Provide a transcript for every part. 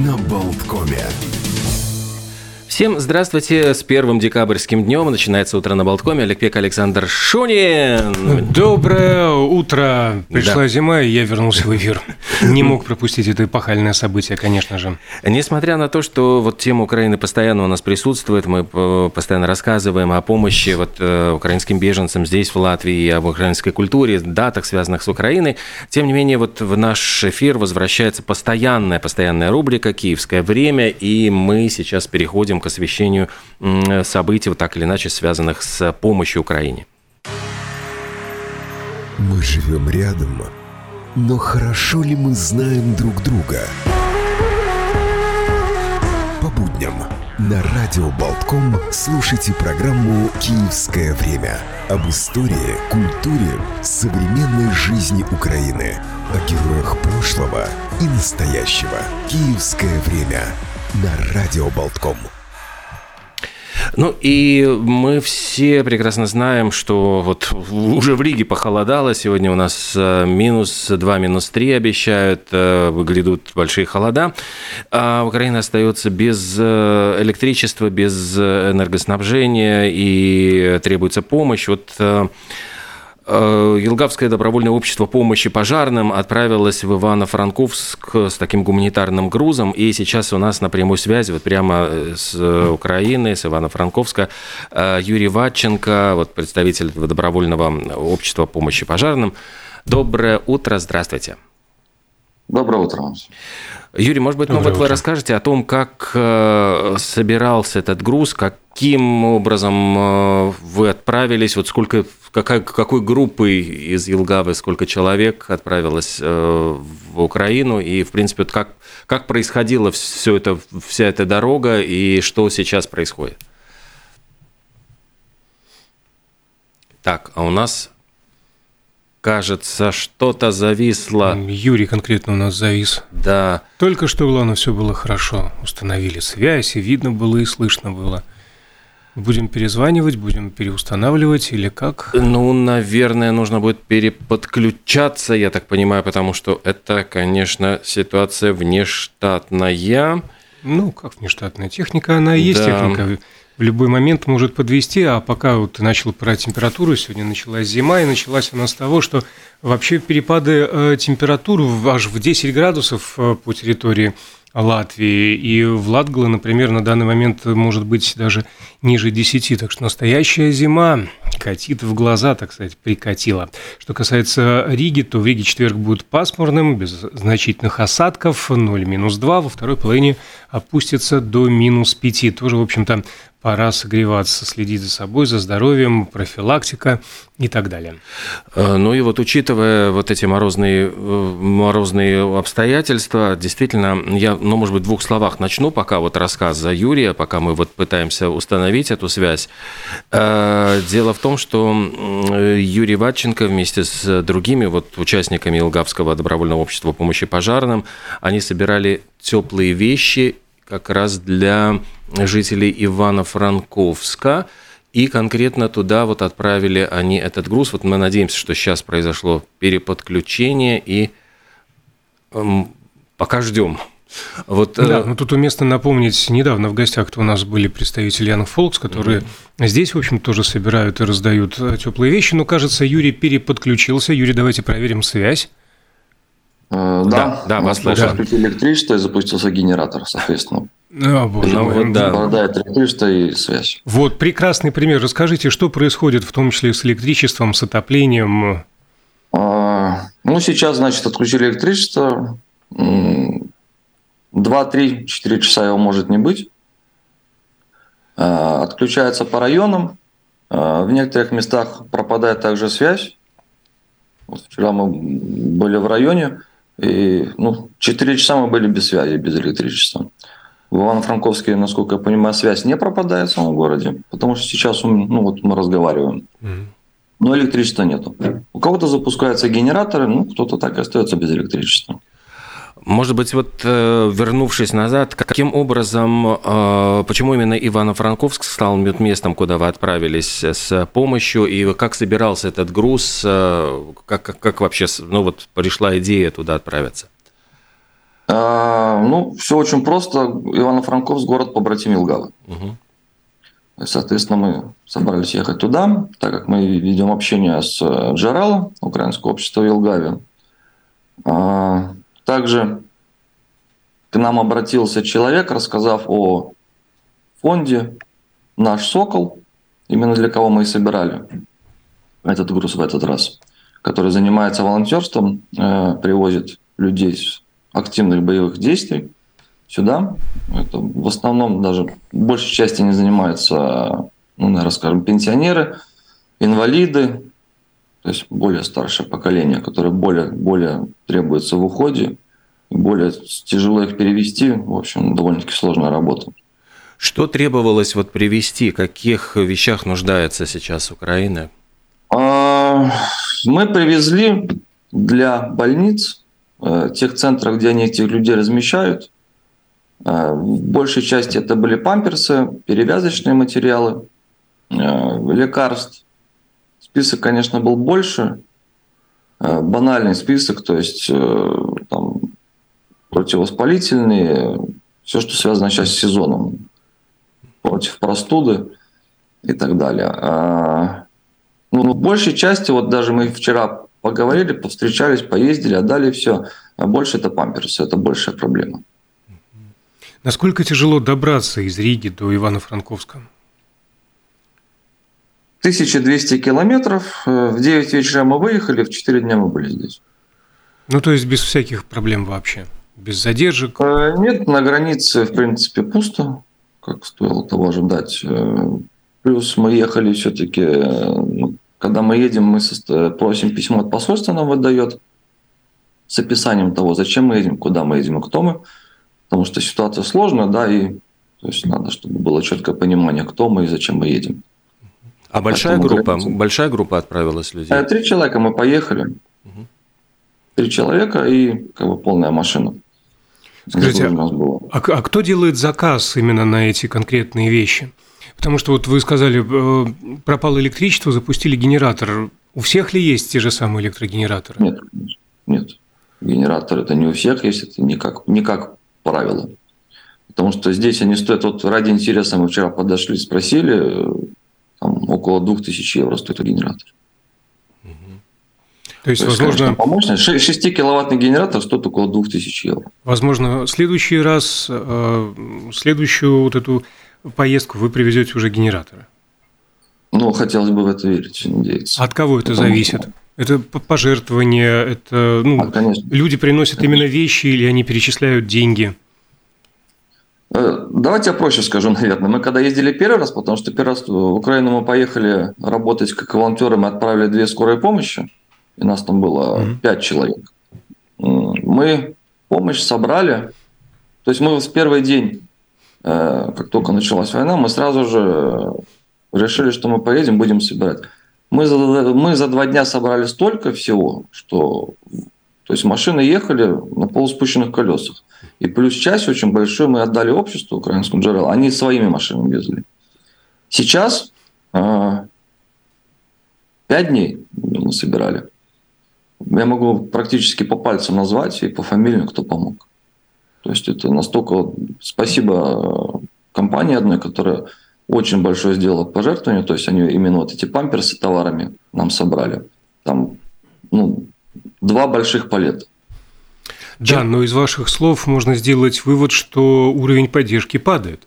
на Болткоме. Всем здравствуйте. С первым декабрьским днем начинается утро на Болткоме. Олег Пек, Александр Шунин. Доброе утро. Пришла да. зима, и я вернулся в эфир. Не мог пропустить это эпохальное событие, конечно же. Несмотря на то, что вот тема Украины постоянно у нас присутствует, мы постоянно рассказываем о помощи вот э, украинским беженцам здесь, в Латвии, об украинской культуре, датах, связанных с Украиной. Тем не менее, вот в наш эфир возвращается постоянная, постоянная рубрика «Киевское время», и мы сейчас переходим к освещению событий, вот так или иначе связанных с помощью Украине. Мы живем рядом, но хорошо ли мы знаем друг друга? По будням на Радио Болтком слушайте программу «Киевское время» об истории, культуре, современной жизни Украины, о героях прошлого и настоящего. «Киевское время» на Радио Болтком. Ну и мы все прекрасно знаем, что вот уже в Риге похолодало. Сегодня у нас э, минус 2, минус 3 обещают. Э, грядут большие холода. А Украина остается без э, электричества, без энергоснабжения и требуется помощь. Вот Елгавское добровольное общество помощи пожарным отправилось в Ивано-Франковск с таким гуманитарным грузом, и сейчас у нас на прямой связи, вот прямо э, с Украины, с Ивано-Франковска, э, Юрий Ватченко, вот представитель добровольного общества помощи пожарным. Доброе утро, здравствуйте. Доброе утро. Юрий, может быть, ну вот вы расскажете о том, как э, собирался этот груз, каким образом э, вы отправились, вот сколько, какая, какой группой из Елгавы, сколько человек отправилось э, в Украину, и, в принципе, вот как, как происходила все это, вся эта дорога, и что сейчас происходит? Так, а у нас кажется, что-то зависло. Юрий конкретно у нас завис. Да. Только что, главное, все было хорошо. Установили связь, и видно было, и слышно было. Будем перезванивать, будем переустанавливать или как? Ну, наверное, нужно будет переподключаться, я так понимаю, потому что это, конечно, ситуация внештатная. Ну, как внештатная техника, она и есть да. техника в любой момент может подвести, а пока вот ты начал про температуру, сегодня началась зима, и началась она с того, что вообще перепады э, температур аж в 10 градусов э, по территории Латвии. И в Латгале, например, на данный момент может быть даже ниже 10. Так что настоящая зима катит в глаза, так сказать, прикатила. Что касается Риги, то в Риге четверг будет пасмурным, без значительных осадков, 0 минус 2. Во второй половине опустится до минус 5. Тоже, в общем-то, пора согреваться, следить за собой, за здоровьем, профилактика и так далее. Э, ну и вот учитывая вот эти морозные, э, морозные обстоятельства, действительно, я, ну, может быть, в двух словах начну пока вот рассказ за Юрия, пока мы вот пытаемся установить эту связь. Э, дело в том, что Юрий Ватченко вместе с другими вот участниками Илгавского добровольного общества помощи пожарным, они собирали теплые вещи как раз для жителей Ивано-Франковска. И конкретно туда вот отправили они этот груз. Вот мы надеемся, что сейчас произошло переподключение, и эм, пока ждем. Вот, да, э... ну тут уместно напомнить, недавно в гостях у нас были представители Young Folks, которые mm-hmm. здесь, в общем, тоже собирают и раздают э, теплые вещи. Но, кажется, Юрий переподключился. Юрий, давайте проверим связь. Э, да, да, вас слышно. Включили электричество и запустился генератор, соответственно. А, вот, ну, вот, да. Электричество и связь. Вот, прекрасный пример. Расскажите, что происходит в том числе с электричеством, с отоплением? А, ну, сейчас, значит, отключили электричество. 2, 3, 4 часа его может не быть. А, отключается по районам. А, в некоторых местах пропадает также связь. Вот вчера мы были в районе, и ну, 4 часа мы были без связи, без электричества. В Ивано-Франковске, насколько я понимаю, связь не пропадает в самом городе, потому что сейчас ну, вот мы разговариваем. Но электричества нету. У кого-то запускаются генераторы, ну, кто-то так и остается без электричества. Может быть, вот э, вернувшись назад, каким образом, э, почему именно Ивано-Франковск стал местом, куда вы отправились с помощью, и как собирался этот груз, э, как, как, как вообще, ну вот пришла идея туда отправиться? А, ну, все очень просто. Ивано-Франковск – город побратим Елгавы. Угу. Соответственно, мы собрались ехать туда, так как мы ведем общение с Джерала, Украинское общество в Елгаве. Также к нам обратился человек, рассказав о фонде «Наш Сокол», именно для кого мы и собирали этот груз в этот раз, который занимается волонтерством, э, привозит людей с активных боевых действий сюда. Это в основном даже большей части не занимаются, ну, наверное, скажем, пенсионеры, инвалиды, то есть более старшее поколение, которое более, более требуется в уходе, более тяжело их перевести, в общем, довольно-таки сложная работа. Что требовалось вот привести, каких вещах нуждается сейчас Украина? А, мы привезли для больниц, э, тех центров, где они этих людей размещают. Э, в большей части это были памперсы, перевязочные материалы, э, лекарств. Список, конечно, был больше. Банальный список, то есть там, противовоспалительные, все, что связано сейчас с сезоном, против простуды и так далее. А, ну, в большей части, вот даже мы вчера поговорили, повстречались, поездили, отдали все. А больше это памперсы, это большая проблема. Насколько тяжело добраться из Риги до Ивано-Франковска? 1200 километров. В 9 вечера мы выехали, в 4 дня мы были здесь. Ну, то есть без всяких проблем вообще? Без задержек? Э, нет, на границе, в принципе, пусто, как стоило того ожидать. Э, плюс мы ехали все-таки, э, ну, когда мы едем, мы просим письмо от посольства нам выдает с описанием того, зачем мы едем, куда мы едем и кто мы. Потому что ситуация сложная, да, и то есть надо, чтобы было четкое понимание, кто мы и зачем мы едем. А большая группа, большая группа отправилась людей? Три человека мы поехали. Угу. Три человека и как бы полная машина. Скажите, а, а кто делает заказ именно на эти конкретные вещи? Потому что вот вы сказали, э, пропало электричество, запустили генератор. У всех ли есть те же самые электрогенераторы? Нет, нет. Генератор это не у всех есть, это не как, не как правило. Потому что здесь они стоят, вот ради интереса мы вчера подошли, спросили, там около 2000 евро стоит генератор. То есть, То есть возможно... Конечно, 6-киловаттный генератор стоит около 2000 евро. Возможно, в следующий раз, э, следующую вот эту поездку вы привезете уже генераторы. Ну, хотелось бы в это верить, надеяться. От кого это Потому зависит? Что... Это пожертвования, это ну, а, конечно. люди приносят конечно. именно вещи или они перечисляют деньги? Э, давайте я проще скажу, наверное. Мы когда ездили первый раз, потому что первый раз в Украину мы поехали работать как волонтеры, мы отправили две скорые помощи и нас там было mm-hmm. 5 человек. Мы помощь собрали, то есть мы в первый день, э, как только началась война, мы сразу же решили, что мы поедем, будем собирать. Мы за, мы за два дня собрали столько всего, что то есть машины ехали на полуспущенных колесах. И плюс часть очень большую мы отдали обществу украинскому Джерел. Они своими машинами везли. Сейчас э, дней мы собирали я могу практически по пальцам назвать и по фамилии, кто помог. То есть это настолько... Спасибо компании одной, которая очень большое сделала пожертвование, то есть они именно вот эти памперсы товарами нам собрали. Там ну, два больших палета. Да, Чем... но из ваших слов можно сделать вывод, что уровень поддержки падает.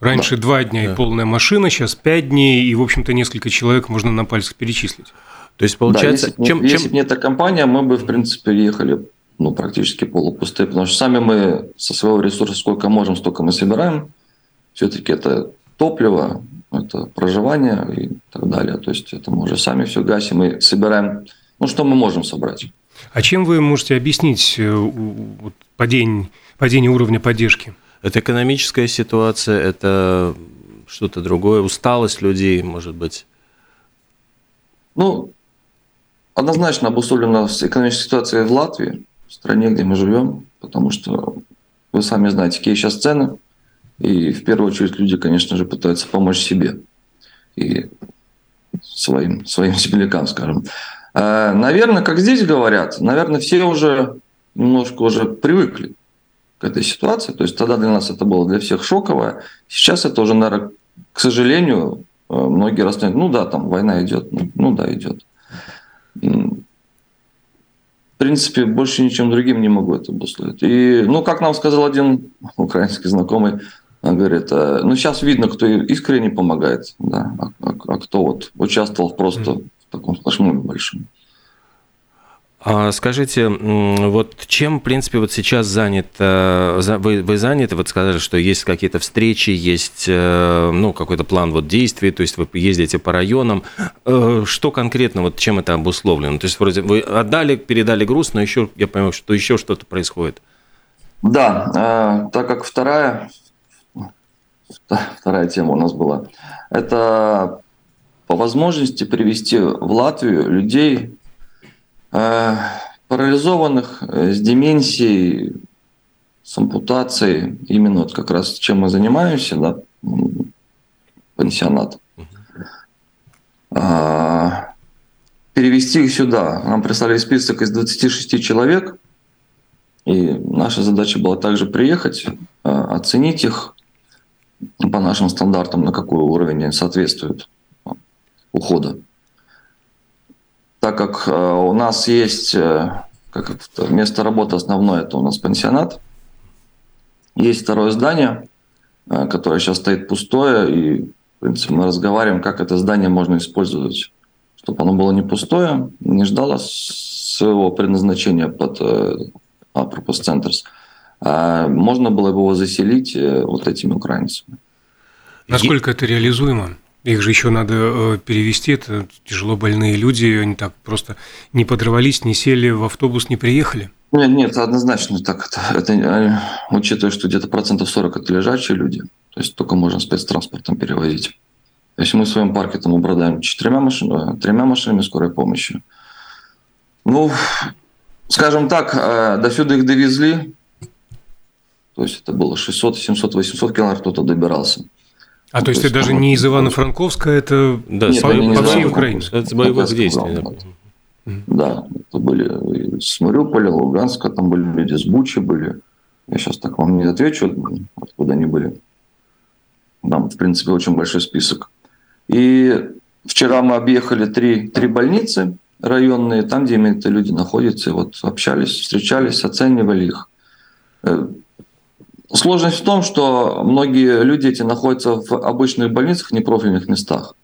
Раньше да. два дня да. и полная машина, сейчас пять дней, и, в общем-то, несколько человек можно на пальцах перечислить. То есть получается, да, если, чем, если чем... бы не эта компания, мы бы в принципе ехали ну, практически полупустые, потому что сами мы со своего ресурса сколько можем, столько мы собираем. Все-таки это топливо, это проживание и так далее. То есть это мы уже сами все гасим и собираем, ну что мы можем собрать. А чем вы можете объяснить э, падение, падение уровня поддержки? Это экономическая ситуация, это что-то другое, усталость людей, может быть? Ну, однозначно обусловлена экономической ситуацией в Латвии, в стране, где мы живем, потому что вы сами знаете, какие сейчас цены, и в первую очередь люди, конечно же, пытаются помочь себе и своим, своим землякам, скажем. А, наверное, как здесь говорят, наверное, все уже немножко уже привыкли к этой ситуации. То есть тогда для нас это было для всех шоковое. Сейчас это уже, наверное, к сожалению, э, многие расценивают, ну да, там война идет, ну, ну да, идет. В принципе, больше ничем другим не могу это обусловить. И, ну, как нам сказал один украинский знакомый, он говорит, «Э, ну, сейчас видно, кто искренне помогает, да, а, а, а кто вот участвовал просто в таком флешмобе большом. А скажите, вот чем, в принципе, вот сейчас занят, э, вы, вы заняты, вот сказали, что есть какие-то встречи, есть, э, ну, какой-то план вот действий, то есть вы ездите по районам. Э, что конкретно, вот чем это обусловлено? То есть вроде вы отдали, передали груз, но еще, я понимаю, что еще что-то происходит. Да, так как вторая, вторая тема у нас была, это по возможности привести в Латвию людей, Э, парализованных э, с деменцией, с ампутацией, именно вот как раз чем мы занимаемся, да, пансионат. А, перевести их сюда. Нам прислали список из 26 человек, и наша задача была также приехать, э, оценить их по нашим стандартам, на какой уровень они соответствуют ухода так как э, у нас есть э, как место работы основное, это у нас пансионат. Есть второе здание, э, которое сейчас стоит пустое, и, в принципе, мы разговариваем, как это здание можно использовать, чтобы оно было не пустое, не ждало своего предназначения под Apropos Centers. А можно было бы его заселить вот этими украинцами. Насколько это реализуемо? Их же еще надо э, перевести, это тяжело больные люди, они так просто не подрывались, не сели в автобус, не приехали. Нет, нет, однозначно так. Это, это э, учитывая, что где-то процентов 40 это лежачие люди, то есть только можно спецтранспортом перевозить. То есть мы в своем парке там обладаем четырьмя машинами, тремя машинами скорой помощи. Ну, скажем так, э, до сюда их довезли, то есть это было 600, 700, 800 километров кто-то добирался. А то есть ты даже не из Ивано-Франковска, это да, по, по всей Украине? Это боевых действий. Да. да, это были с Мариуполя, Луганска, там были люди с Бучи были. Я сейчас так вам не отвечу, откуда они были. Там, в принципе, очень большой список. И вчера мы объехали три, три больницы районные, там, где эти люди находятся, и вот общались, встречались, оценивали их. Сложность в том, что многие люди эти находятся в обычных больницах, непрофильных местах.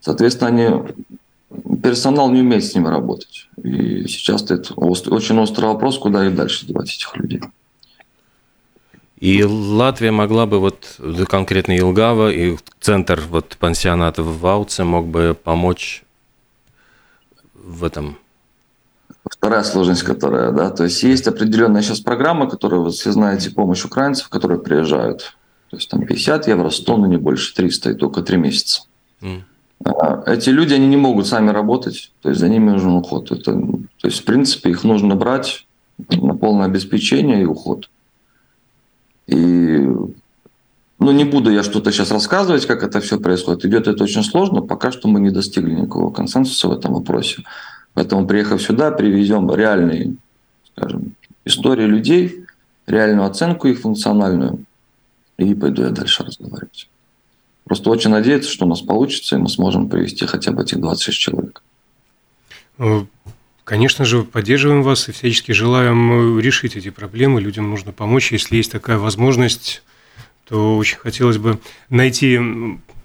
Соответственно, они, персонал не умеет с ними работать. И сейчас это очень острый вопрос, куда и дальше девать этих людей. И Латвия могла бы, вот конкретно Илгава и центр вот пансионата в Вауце мог бы помочь в этом Вторая сложность, которая, да, то есть есть определенная сейчас программа, которую вы все знаете, помощь украинцев, которые приезжают. То есть там 50 евро, 100, но не больше, 300, и только 3 месяца. Mm. Эти люди, они не могут сами работать, то есть за ними нужен уход. Это, то есть, в принципе, их нужно брать на полное обеспечение и уход. И ну, не буду я что-то сейчас рассказывать, как это все происходит. Идет это очень сложно. Пока что мы не достигли никакого консенсуса в этом вопросе. Поэтому, приехав сюда, привезем реальные, скажем, истории людей, реальную оценку их функциональную, и пойду я дальше разговаривать. Просто очень надеяться, что у нас получится, и мы сможем привести хотя бы этих 26 человек. Ну, конечно же, поддерживаем вас и всячески желаем решить эти проблемы. Людям нужно помочь. Если есть такая возможность, то очень хотелось бы найти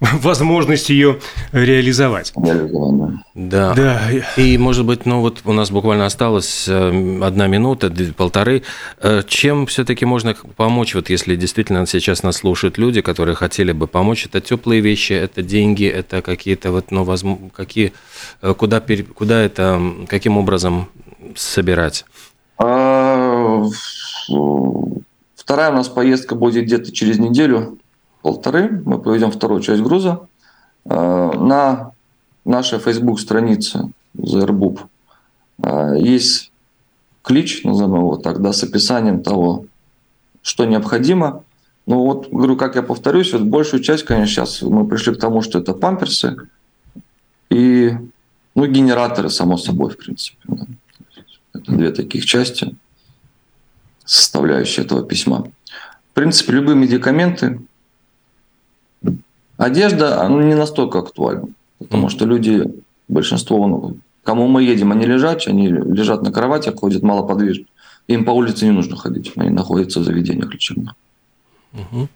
возможность ее реализовать. Да. да. И, может быть, ну вот у нас буквально осталось э, одна минута, полторы. Э, чем все-таки можно помочь, вот если действительно сейчас нас слушают люди, которые хотели бы помочь? Это теплые вещи, это деньги, это какие-то вот, ну, возможно, какие, э, куда, куда это, каким образом собирать? Вторая у нас поездка будет где-то через неделю полторы мы поведем вторую часть груза. Э, на нашей Facebook странице ZRBUB э, есть клич, назовем его так, да, с описанием того, что необходимо. Ну вот, говорю, как я повторюсь, вот большую часть, конечно, сейчас мы пришли к тому, что это памперсы и ну, генераторы, само собой, в принципе. Да. Это две таких части. Составляющая этого письма. В принципе, любые медикаменты, одежда, она не настолько актуальна, потому что люди, большинство, ну, кому мы едем, они лежат, они лежат на кроватях, ходят малоподвижно. Им по улице не нужно ходить, они находятся в заведениях лечебных. Угу.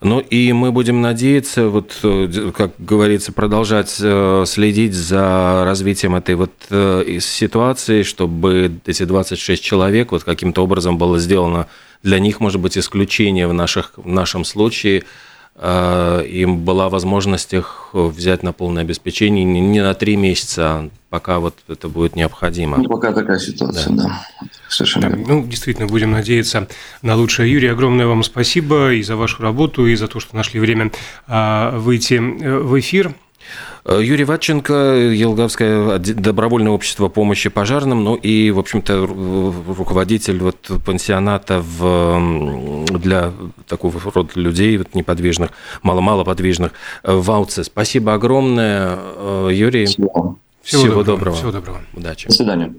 Ну и мы будем надеяться, вот, э, как говорится, продолжать э, следить за развитием этой вот э, ситуации, чтобы эти 26 человек вот каким-то образом было сделано для них, может быть, исключение в, наших, в нашем случае – им была возможность их взять на полное обеспечение не на три месяца, а пока вот это будет необходимо. Ну, пока такая ситуация, да. да. Совершенно да, Ну, действительно, будем надеяться на лучшее. Юрий, огромное вам спасибо и за вашу работу, и за то, что нашли время а, выйти э, в эфир. Э, Юрий Ватченко, Елгавское добровольное общество помощи пожарным, ну и, в общем-то, руководитель вот пансионата в, для такого рода людей, вот неподвижных, мало-мало подвижных, э, в Ауце. Спасибо огромное, Юрий. Всего, Всего, Всего доброго. доброго. Всего доброго. Удачи. До свидания.